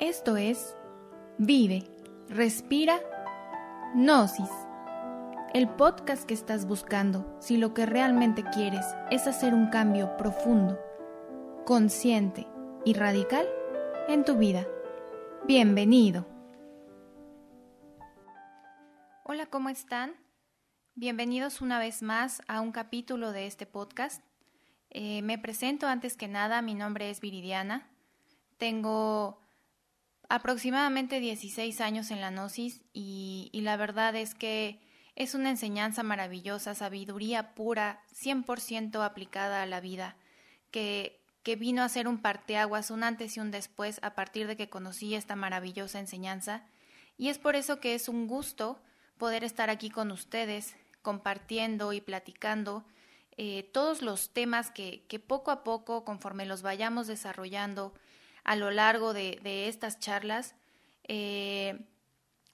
Esto es Vive, Respira, Gnosis. El podcast que estás buscando si lo que realmente quieres es hacer un cambio profundo, consciente y radical en tu vida. Bienvenido. Hola, ¿cómo están? Bienvenidos una vez más a un capítulo de este podcast. Eh, me presento antes que nada, mi nombre es Viridiana. Tengo aproximadamente 16 años en la Gnosis y, la verdad es que es una enseñanza maravillosa, sabiduría pura, 100% aplicada a la vida, que, que vino a ser un parteaguas, un antes y un después a partir de que conocí esta maravillosa enseñanza. Y es por eso que es un gusto poder estar aquí con ustedes, compartiendo y platicando eh, todos los temas que, que, poco a poco, conforme los vayamos desarrollando, a lo largo de, estas charlas, eh,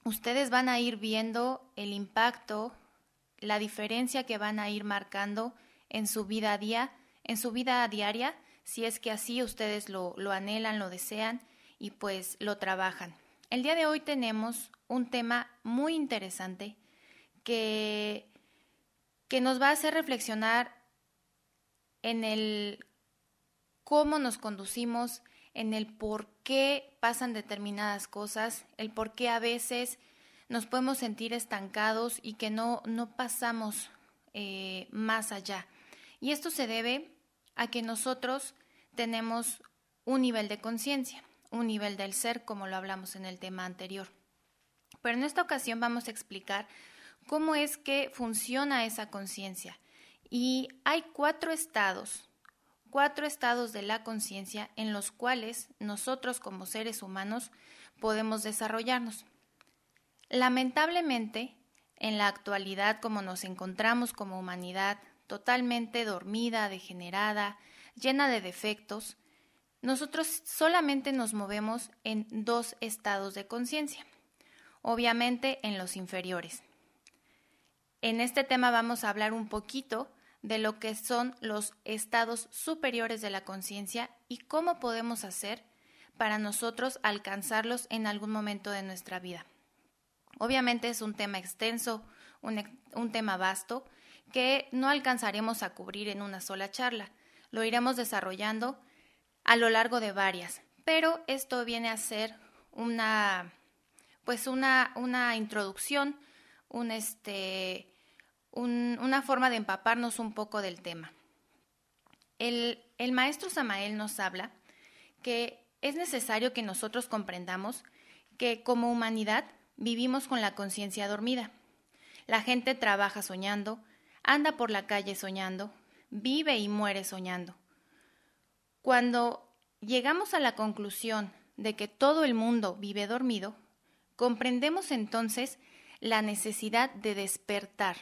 ustedes van a ir viendo el impacto, la diferencia que van a ir marcando en su vida a día, en su vida diaria, si es que así ustedes lo, lo anhelan, lo desean y pues lo trabajan. El día de hoy tenemos un tema muy interesante que, que nos va a hacer reflexionar en el cómo nos conducimos en el por qué pasan determinadas cosas, el por qué a veces nos podemos sentir estancados y que no, no pasamos eh, más allá. Y esto se debe a que nosotros tenemos un nivel de conciencia, un nivel del ser, como lo hablamos en el tema anterior. Pero en esta ocasión vamos a explicar cómo es que funciona esa conciencia. Y hay cuatro estados cuatro estados de la conciencia en los cuales nosotros como seres humanos podemos desarrollarnos. Lamentablemente, en la actualidad como nos encontramos como humanidad, totalmente dormida, degenerada, llena de defectos, nosotros solamente nos movemos en dos estados de conciencia, obviamente en los inferiores. En este tema vamos a hablar un poquito de lo que son los estados superiores de la conciencia y cómo podemos hacer para nosotros alcanzarlos en algún momento de nuestra vida. Obviamente es un tema extenso, un, un, tema vasto, que no alcanzaremos a cubrir en una sola charla. Lo iremos desarrollando a lo largo de varias, pero esto viene a ser una, pues una, una introducción, un este, un, una forma de empaparnos un poco del tema. El, el maestro Samael nos habla que es necesario que nosotros comprendamos que como humanidad vivimos con la conciencia dormida. La gente trabaja soñando, anda por la calle soñando, vive y muere soñando. Cuando llegamos a la conclusión de que todo el mundo vive dormido, comprendemos entonces la necesidad de despertar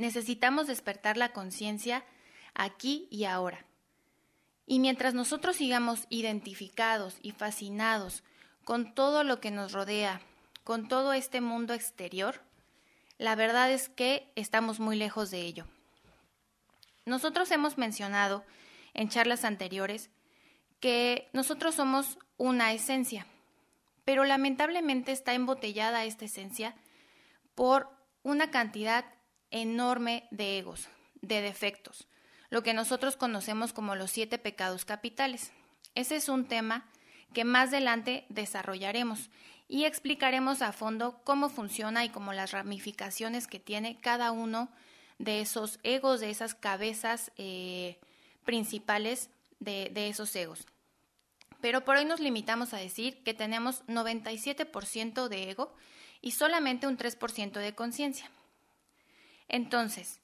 Necesitamos despertar la conciencia aquí y ahora. Y mientras nosotros sigamos identificados y fascinados con todo lo que nos rodea, con todo este mundo exterior, la verdad es que estamos muy lejos de ello. Nosotros hemos mencionado en charlas anteriores que nosotros somos una esencia, pero lamentablemente está embotellada esta esencia por una cantidad enorme de egos, de defectos, lo que nosotros conocemos como los siete pecados capitales. Ese es un tema que más adelante desarrollaremos y explicaremos a fondo cómo funciona y cómo las ramificaciones que tiene cada uno de esos egos, de esas cabezas eh, principales de, de esos egos. Pero por hoy nos limitamos a decir que tenemos 97% de ego y solamente un 3% de conciencia. Entonces,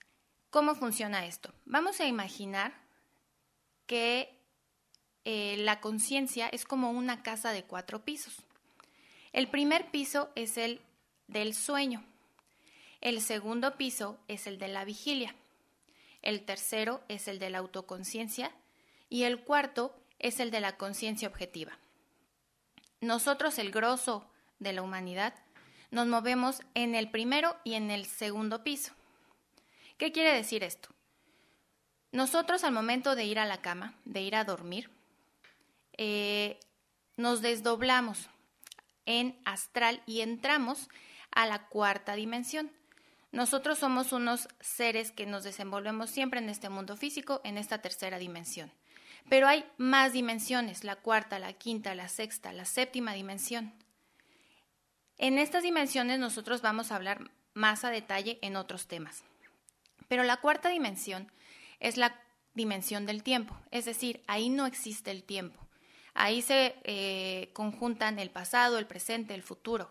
¿cómo funciona esto? Vamos a imaginar que eh, la conciencia es como una casa de cuatro pisos. El primer piso es el del sueño. El segundo piso es el de la vigilia. El tercero es el de la autoconciencia. Y el cuarto es el de la conciencia objetiva. Nosotros, el grosso de la humanidad, nos movemos en el primero y en el segundo piso. ¿Qué quiere decir esto? Nosotros al momento de ir a la cama, de ir a dormir, eh, nos desdoblamos en astral y entramos a la cuarta dimensión. Nosotros somos unos seres que nos desenvolvemos siempre en este mundo físico, en esta tercera dimensión. Pero hay más dimensiones, la cuarta, la quinta, la sexta, la séptima dimensión. En estas dimensiones nosotros vamos a hablar más a detalle en otros temas. Pero la cuarta dimensión es la dimensión del tiempo, es decir, ahí no existe el tiempo. Ahí se eh, conjuntan el pasado, el presente, el futuro.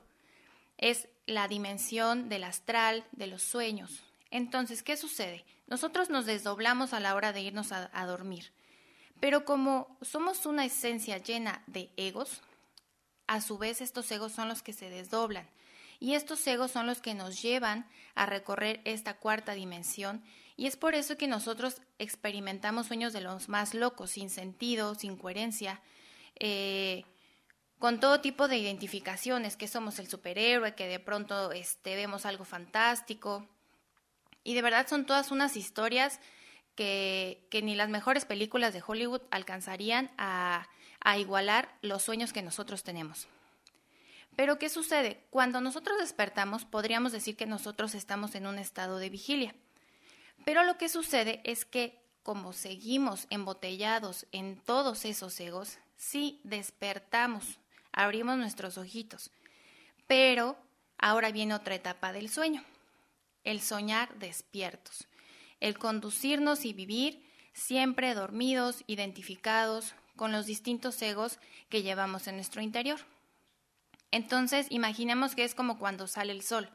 Es la dimensión del astral, de los sueños. Entonces, ¿qué sucede? Nosotros nos desdoblamos a la hora de irnos a, a dormir. Pero como somos una esencia llena de egos, a su vez estos egos son los que se desdoblan. Y estos egos son los que nos llevan a recorrer esta cuarta dimensión y es por eso que nosotros experimentamos sueños de los más locos, sin sentido, sin coherencia, eh, con todo tipo de identificaciones, que somos el superhéroe, que de pronto este, vemos algo fantástico. Y de verdad son todas unas historias que, que ni las mejores películas de Hollywood alcanzarían a, a igualar los sueños que nosotros tenemos. Pero ¿qué sucede? Cuando nosotros despertamos, podríamos decir que nosotros estamos en un estado de vigilia. Pero lo que sucede es que como seguimos embotellados en todos esos egos, sí despertamos, abrimos nuestros ojitos. Pero ahora viene otra etapa del sueño, el soñar despiertos, el conducirnos y vivir siempre dormidos, identificados con los distintos egos que llevamos en nuestro interior. Entonces, imaginemos que es como cuando sale el sol.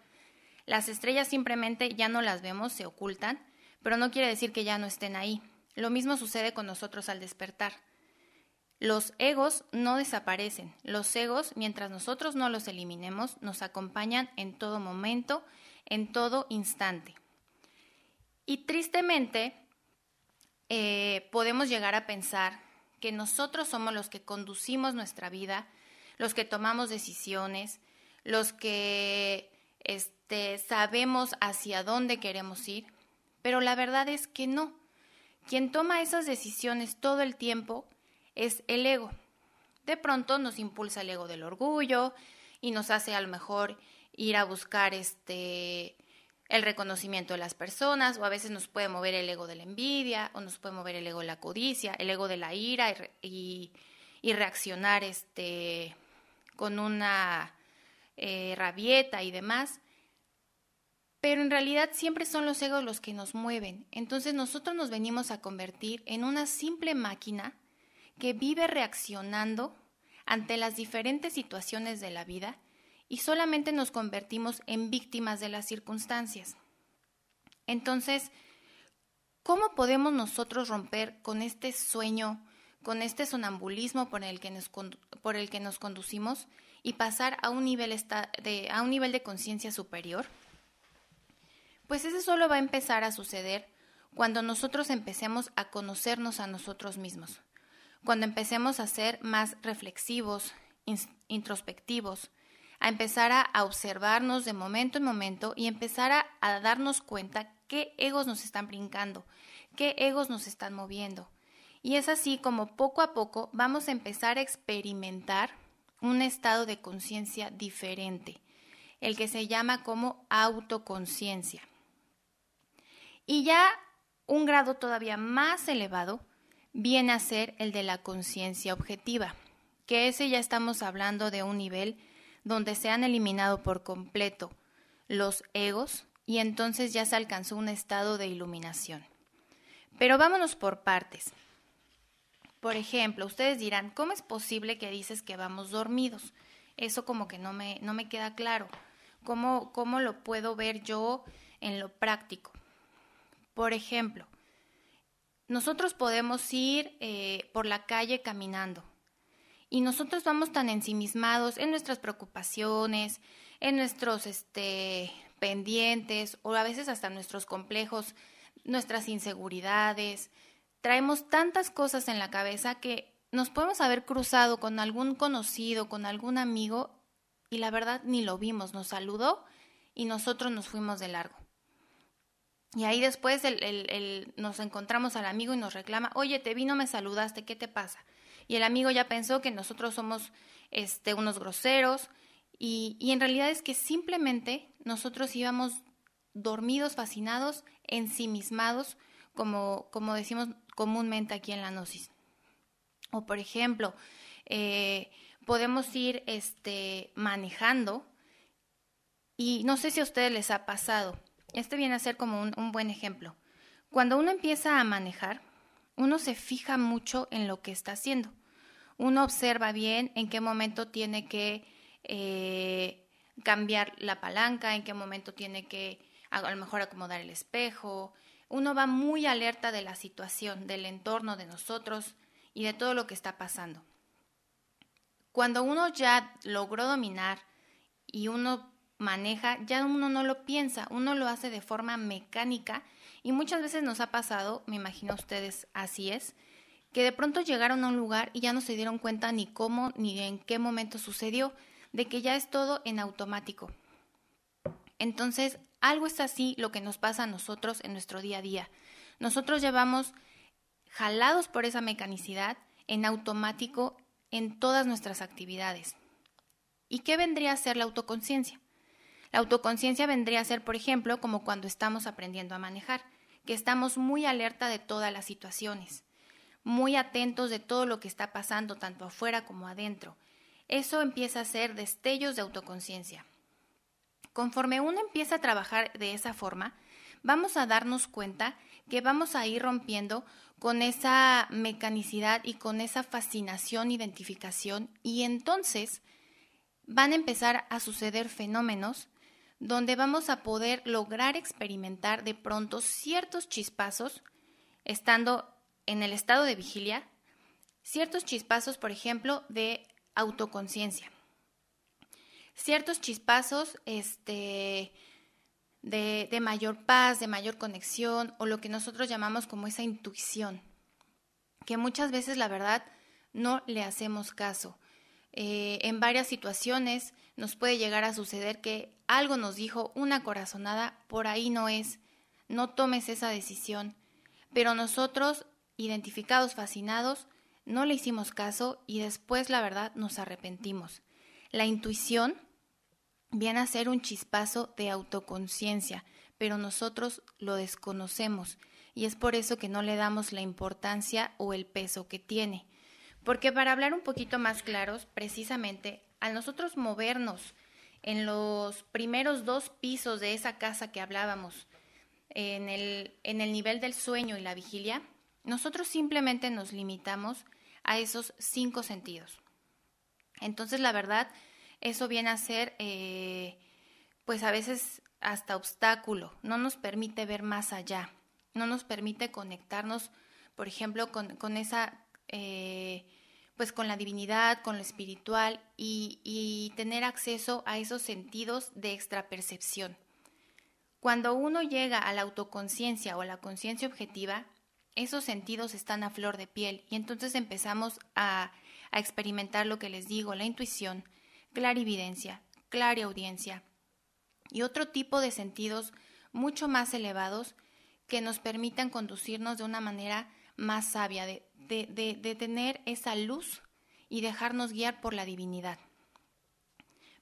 Las estrellas simplemente ya no las vemos, se ocultan, pero no quiere decir que ya no estén ahí. Lo mismo sucede con nosotros al despertar. Los egos no desaparecen. Los egos, mientras nosotros no los eliminemos, nos acompañan en todo momento, en todo instante. Y tristemente, eh, podemos llegar a pensar que nosotros somos los que conducimos nuestra vida, los que tomamos decisiones, los que este, sabemos hacia dónde queremos ir, pero la verdad es que no. Quien toma esas decisiones todo el tiempo es el ego. De pronto nos impulsa el ego del orgullo y nos hace a lo mejor ir a buscar este el reconocimiento de las personas o a veces nos puede mover el ego de la envidia o nos puede mover el ego de la codicia, el ego de la ira y, y, reaccionar este con una eh, rabieta y demás pero en realidad siempre son los egos los que nos mueven. Entonces nosotros nos venimos a convertir en una simple máquina que vive reaccionando ante las diferentes situaciones de la vida y solamente nos convertimos en víctimas de las circunstancias. Entonces, ¿cómo podemos nosotros romper con este sueño, con este sonambulismo por el que nos, por el que nos conducimos y pasar a un nivel de, a un nivel de conciencia superior? Pues eso solo va a empezar a suceder cuando nosotros empecemos a conocernos a nosotros mismos, cuando empecemos a ser más reflexivos, introspectivos, a empezar a, observarnos de momento en momento y empezar a, a darnos cuenta qué egos nos están brincando, qué egos nos están moviendo. Y es así como poco a poco vamos a empezar a experimentar un estado de conciencia diferente, el que se llama como autoconciencia. Y ya un grado todavía más elevado viene a ser el de la conciencia objetiva, que ese ya estamos hablando de un nivel donde se han eliminado por completo los egos y entonces ya se alcanzó un estado de iluminación. Pero vámonos por partes. Por ejemplo, ustedes dirán, ¿cómo es posible que dices que vamos dormidos? Eso como que no me, no me queda claro. ¿Cómo, ¿Cómo lo puedo ver yo en lo práctico? Por ejemplo, nosotros podemos ir eh, por la calle caminando y nosotros vamos tan ensimismados en nuestras preocupaciones, en nuestros este, pendientes o a veces hasta nuestros complejos, nuestras inseguridades. Traemos tantas cosas en la cabeza que nos podemos haber cruzado con algún conocido, con algún amigo y la verdad ni lo vimos, nos saludó y nosotros nos fuimos de largo. Y ahí después nos encontramos al amigo y nos reclama, oye, te vi, no me saludaste, ¿qué te pasa? y el amigo ya pensó que nosotros somos este, unos groseros y en realidad es que simplemente nosotros íbamos dormidos, fascinados, ensimismados, como, como decimos comúnmente aquí en la gnosis. O por ejemplo, eh, podemos ir este, manejando y no sé si a ustedes les ha pasado. Este viene a ser como un, un buen ejemplo. Cuando uno empieza a manejar, uno se fija mucho en lo que está haciendo. Uno observa bien en qué momento tiene que eh, cambiar la palanca, en qué momento tiene que a lo mejor acomodar el espejo. Uno va muy alerta de la situación, del entorno, de nosotros y de todo lo que está pasando. Cuando uno ya logró dominar y uno maneja, ya uno no lo piensa, uno lo hace de forma mecánica y muchas veces nos ha pasado, me imagino a ustedes así es, que de pronto llegaron a un lugar y ya no se dieron cuenta ni cómo ni en qué momento sucedió, de que ya es todo en automático. Entonces, algo es así lo que nos pasa a nosotros en nuestro día a día. Nosotros llevamos jalados por esa mecanicidad en automático en todas nuestras actividades. ¿Y qué vendría a ser la autoconciencia? La autoconciencia vendría a ser, por ejemplo, como cuando estamos aprendiendo a manejar, que estamos muy alerta de todas las situaciones, muy atentos de todo lo que está pasando, tanto afuera como adentro. Eso empieza a ser destellos de autoconciencia. Conforme uno empieza a trabajar de esa forma, vamos a darnos cuenta que vamos a ir rompiendo con esa mecanicidad y con esa fascinación, identificación, y entonces van a empezar a suceder fenómenos donde vamos a poder lograr experimentar de pronto ciertos chispazos, estando en el estado de vigilia, ciertos chispazos, por ejemplo, de autoconciencia, ciertos chispazos este, de, de mayor paz, de mayor conexión, o lo que nosotros llamamos como esa intuición, que muchas veces la verdad no le hacemos caso. Eh, en varias situaciones nos puede llegar a suceder que algo nos dijo una corazonada, por ahí no es, no tomes esa decisión. Pero nosotros, identificados, fascinados, no le hicimos caso y después la verdad nos arrepentimos. La intuición viene a ser un chispazo de autoconciencia, pero nosotros lo desconocemos y es por eso que no le damos la importancia o el peso que tiene. Porque para hablar un poquito más claros, precisamente, al nosotros movernos en los primeros dos pisos de esa casa que hablábamos, en el, en el nivel del sueño y la vigilia, nosotros simplemente nos limitamos a esos cinco sentidos. Entonces, la verdad, eso viene a ser, eh, pues a veces hasta obstáculo, no nos permite ver más allá, no nos permite conectarnos, por ejemplo, con, con esa eh, pues con la divinidad, con lo espiritual y, y tener acceso a esos sentidos de extrapercepción. Cuando uno llega a la autoconciencia o a la conciencia objetiva, esos sentidos están a flor de piel y entonces empezamos a, a experimentar lo que les digo, la intuición, clarividencia, clariaudiencia y otro tipo de sentidos mucho más elevados que nos permitan conducirnos de una manera más sabia, de, de, tener esa luz y dejarnos guiar por la divinidad.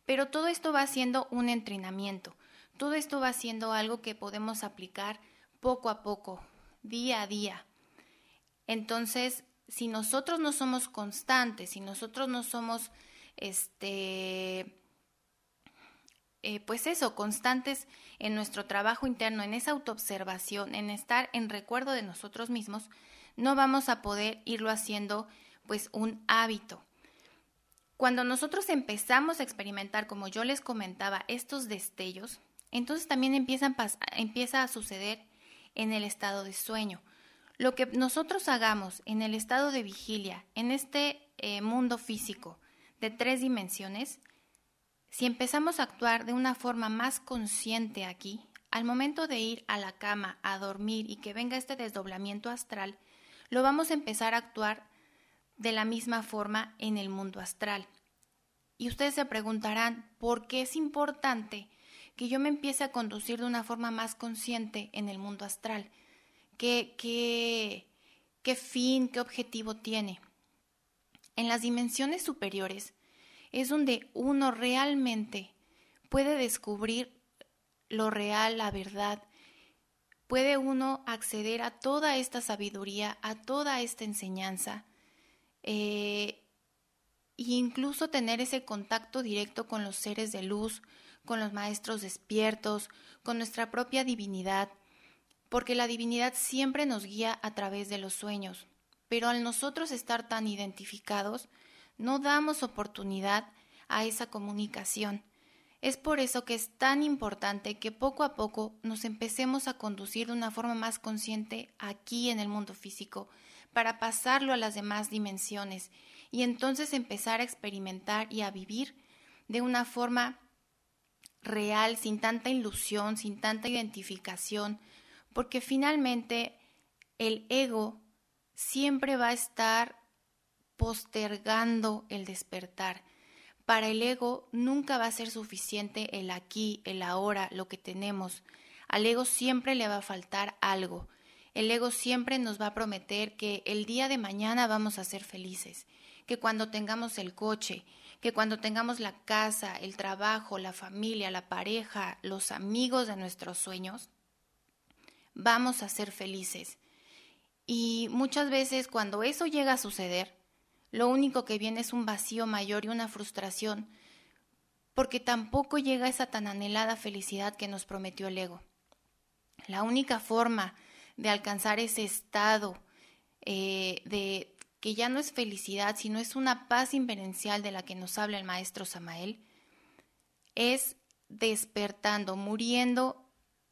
Pero todo esto va siendo un entrenamiento, todo esto va siendo algo que podemos aplicar poco a poco, día a día. Entonces, si nosotros no somos constantes, si nosotros no somos, este, eh, pues eso, constantes en nuestro trabajo interno, en esa autoobservación, en estar en recuerdo de nosotros mismos, no vamos a poder irlo haciendo pues un hábito. Cuando nosotros empezamos a experimentar, como yo les comentaba, estos destellos, entonces también empiezan, empieza a suceder en el estado de sueño. Lo que nosotros hagamos en el estado de vigilia, en este eh, mundo físico de tres dimensiones, si empezamos a actuar de una forma más consciente aquí, al momento de ir a la cama a dormir y que venga este desdoblamiento astral, lo vamos a empezar a actuar de la misma forma en el mundo astral. Y ustedes se preguntarán, ¿por qué es importante que yo me empiece a conducir de una forma más consciente en el mundo astral? ¿Qué, qué, qué fin, qué objetivo tiene? En las dimensiones superiores es donde uno realmente puede descubrir lo real, la verdad. Puede uno acceder a toda esta sabiduría, a toda esta enseñanza, eh, e incluso tener ese contacto directo con los seres de luz, con los maestros despiertos, con nuestra propia divinidad, porque la divinidad siempre nos guía a través de los sueños. Pero al nosotros estar tan identificados, no damos oportunidad a esa comunicación. Es por eso que es tan importante que poco a poco nos empecemos a conducir de una forma más consciente aquí en el mundo físico, para pasarlo a las demás dimensiones y entonces empezar a experimentar y a vivir de una forma real, sin tanta ilusión, sin tanta identificación, porque finalmente el ego siempre va a estar postergando el despertar. Para el ego nunca va a ser suficiente el aquí, el ahora, lo que tenemos. Al ego siempre le va a faltar algo. El ego siempre nos va a prometer que el día de mañana vamos a ser felices, que cuando tengamos el coche, que cuando tengamos la casa, el trabajo, la familia, la pareja, los amigos de nuestros sueños, vamos a ser felices. Y muchas veces cuando eso llega a suceder, lo único que viene es un vacío mayor y una frustración, porque tampoco llega esa tan anhelada felicidad que nos prometió el ego. La única forma de alcanzar ese estado eh, de que ya no es felicidad, sino es una paz inverencial de la que nos habla el maestro Samael, es despertando, muriendo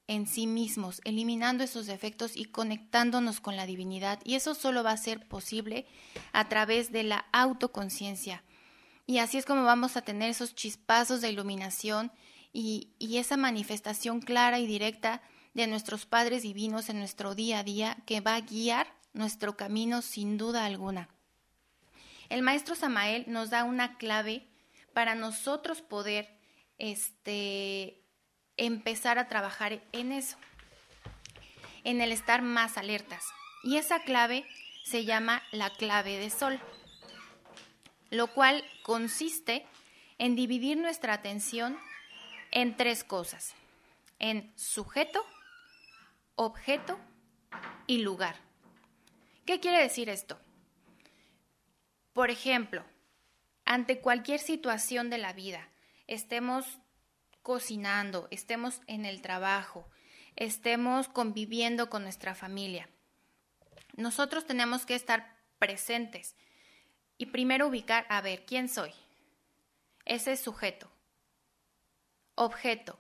en sí mismos, eliminando esos defectos y conectándonos con la divinidad. Y eso solo va a ser posible a través de la autoconciencia. Y así es como vamos a tener esos chispazos de iluminación y, y, esa manifestación clara y directa de nuestros padres divinos en nuestro día a día que va a guiar nuestro camino sin duda alguna. El maestro Samael nos da una clave para nosotros poder este, empezar a trabajar en eso, en el estar más alertas. Y esa clave se llama la clave de sol, lo cual consiste en dividir nuestra atención en tres cosas, en sujeto, objeto y lugar. ¿Qué quiere decir esto? Por ejemplo, ante cualquier situación de la vida, estemos cocinando, estemos en el trabajo, estemos conviviendo con nuestra familia. Nosotros tenemos que estar presentes y primero ubicar, a ver, ¿quién soy? Ese es sujeto. Objeto.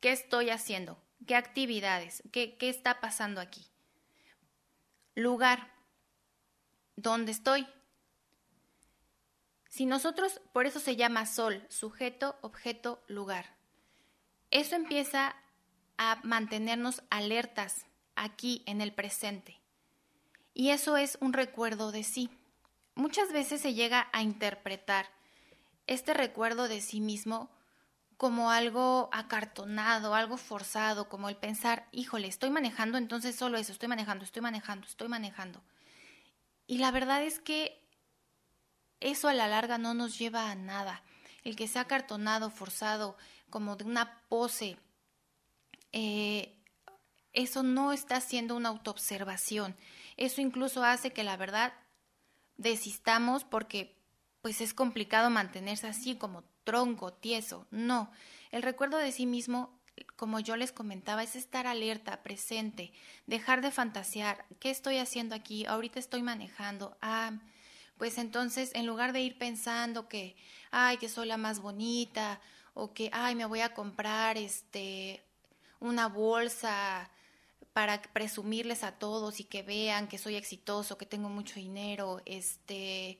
¿Qué estoy haciendo? ¿Qué actividades? ¿Qué, qué está pasando aquí? Lugar. ¿Dónde estoy? Si nosotros, por eso se llama sol, sujeto, objeto, lugar. Eso empieza a mantenernos alertas aquí en el presente. Y eso es un recuerdo de sí. Muchas veces se llega a interpretar este recuerdo de sí mismo como algo acartonado, algo forzado, como el pensar, híjole, estoy manejando, entonces solo eso, estoy manejando, estoy manejando, estoy manejando. Y la verdad es que eso a la larga no nos lleva a nada. El que sea acartonado, forzado, como de una pose, eh, eso no está haciendo una autoobservación. Eso incluso hace que la verdad desistamos porque pues es complicado mantenerse así como tronco, tieso. No, el recuerdo de sí mismo, como yo les comentaba, es estar alerta, presente, dejar de fantasear. ¿Qué estoy haciendo aquí? Ahorita estoy manejando. Ah, pues entonces en lugar de ir pensando que, ay, que soy la más bonita o que, ay, me voy a comprar este una bolsa para presumirles a todos y que vean que soy exitoso, que tengo mucho dinero, este,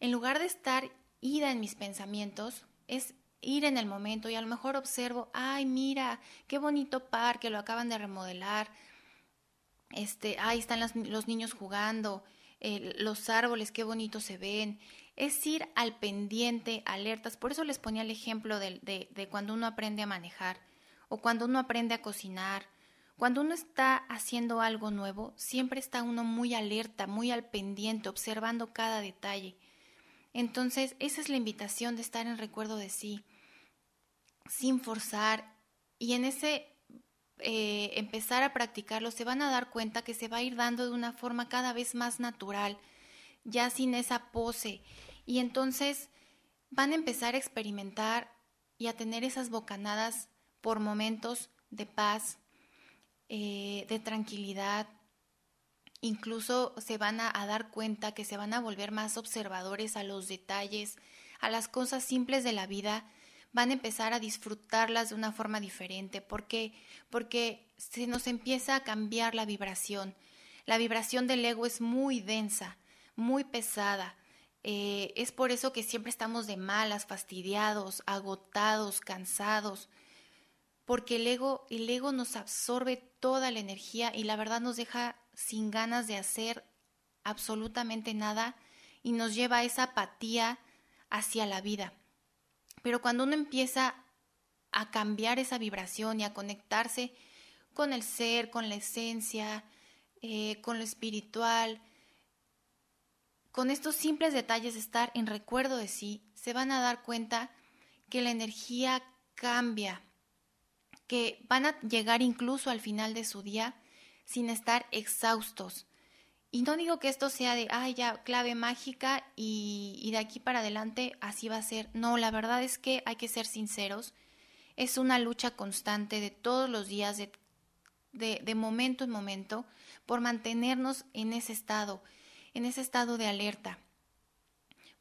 en lugar de estar ida en mis pensamientos, es ir en el momento y a lo mejor observo, ay, mira, qué bonito parque, lo acaban de remodelar, este, ahí están los niños jugando, los árboles, qué bonitos se ven, es ir al pendiente, alertas. Por eso les ponía el ejemplo de, de, cuando uno aprende a manejar o cuando uno aprende a cocinar. Cuando uno está haciendo algo nuevo, siempre está uno muy alerta, muy al pendiente, observando cada detalle. Entonces, esa es la invitación de estar en recuerdo de sí, sin forzar. Y en ese eh, empezar a practicarlo, se van a dar cuenta que se va a ir dando de una forma cada vez más natural, ya sin esa pose. Y entonces van a empezar a experimentar y a tener esas bocanadas por momentos de paz, eh, de tranquilidad. Incluso se van a, a dar cuenta que se van a volver más observadores a los detalles, a las cosas simples de la vida, van a empezar a disfrutarlas de una forma diferente. ¿Por qué? Porque se nos empieza a cambiar la vibración. La vibración del ego es muy densa, muy pesada. Eh, es por eso que siempre estamos de malas, fastidiados, agotados, cansados, porque el ego, el ego nos absorbe toda la energía y la verdad nos deja sin ganas de hacer absolutamente nada y nos lleva a esa apatía hacia la vida. Pero cuando uno empieza a cambiar esa vibración y a conectarse con el ser, con la esencia, eh, con lo espiritual, con estos simples detalles de estar en recuerdo de sí, se van a dar cuenta que la energía cambia, que van a llegar incluso al final de su día sin estar exhaustos. Y no digo que esto sea de, ay, ya, clave mágica y, de aquí para adelante así va a ser. No, la verdad es que hay que ser sinceros. Es una lucha constante de todos los días, de, de momento en momento, por mantenernos en ese estado en ese estado de alerta.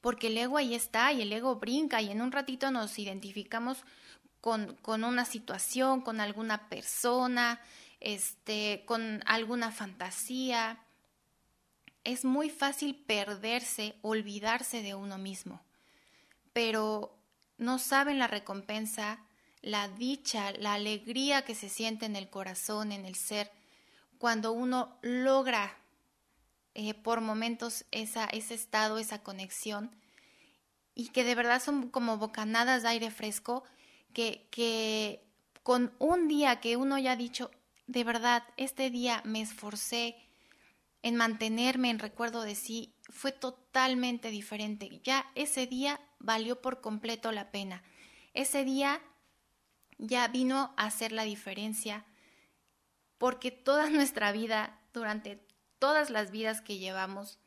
Porque el ego ahí está y el ego brinca y en un ratito nos identificamos con, con una situación, con alguna persona, este, con alguna fantasía. Es muy fácil perderse, olvidarse de uno mismo, pero no saben la recompensa, la dicha, la alegría que se siente en el corazón, en el ser, cuando uno logra eh, por momentos esa, ese estado, esa conexión, y que de verdad son como bocanadas de aire fresco, que, que con un día que uno ya ha dicho, de verdad, este día me esforcé en mantenerme en recuerdo de sí, fue totalmente diferente. Ya ese día valió por completo la pena. Ese día ya vino a hacer la diferencia porque toda nuestra vida, durante todas las vidas que llevamos,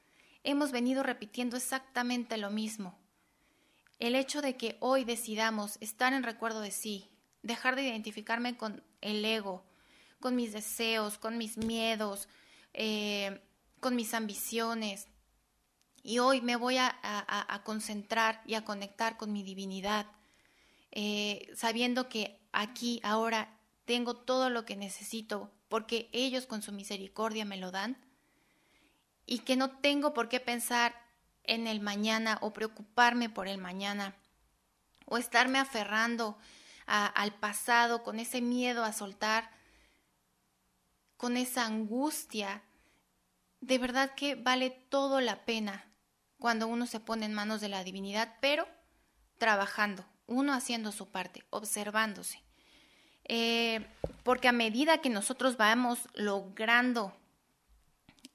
hemos venido repitiendo exactamente lo mismo. El hecho de que hoy decidamos estar en recuerdo de sí, dejar de identificarme con el ego, con mis deseos, con mis miedos, eh, con mis ambiciones, y hoy me voy a, concentrar y a conectar con mi divinidad, eh, sabiendo que aquí, ahora, tengo todo lo que necesito, porque ellos con su misericordia me lo dan, y que no tengo por qué pensar en el mañana o preocuparme por el mañana o estarme aferrando al pasado con ese miedo a soltar, con esa angustia. De verdad que vale todo la pena cuando uno se pone en manos de la divinidad, pero trabajando, uno haciendo su parte, observándose. Eh, porque a medida que nosotros vamos logrando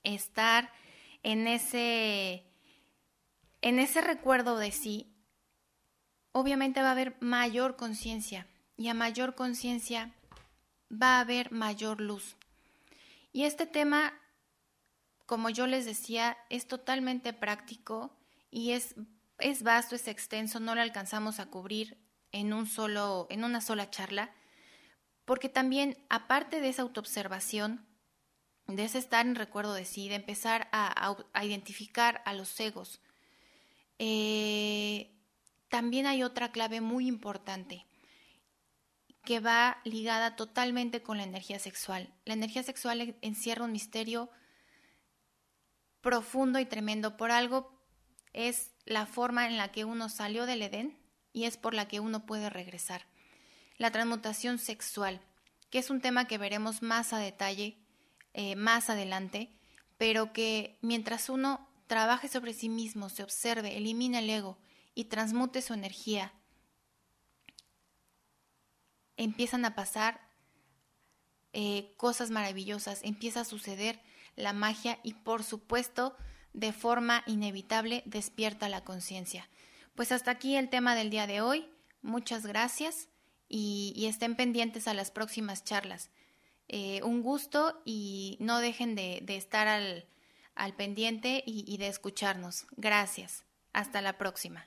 estar en ese, en ese recuerdo de sí, obviamente va a haber mayor conciencia y a mayor conciencia va a haber mayor luz. Y este tema, como yo les decía, es totalmente práctico y es, es vasto, es extenso, no lo alcanzamos a cubrir en, un solo, en una sola charla, porque también, aparte de esa autoobservación, de ese estar en recuerdo de sí, de empezar a, identificar a los egos. Eh, también hay otra clave muy importante que va ligada totalmente con la energía sexual. La energía sexual encierra un misterio profundo y tremendo. Por algo es la forma en la que uno salió del Edén y es por la que uno puede regresar. La transmutación sexual, que es un tema que veremos más a detalle eh, más adelante, pero que mientras uno trabaje sobre sí mismo, se observe, elimina el ego y transmute su energía, empiezan a pasar eh, cosas maravillosas, empieza a suceder la magia y por supuesto de forma inevitable despierta la conciencia. Pues hasta aquí el tema del día de hoy. Muchas gracias y, estén pendientes a las próximas charlas. Eh, un gusto y no dejen de, estar al, pendiente y de escucharnos. Gracias. Hasta la próxima.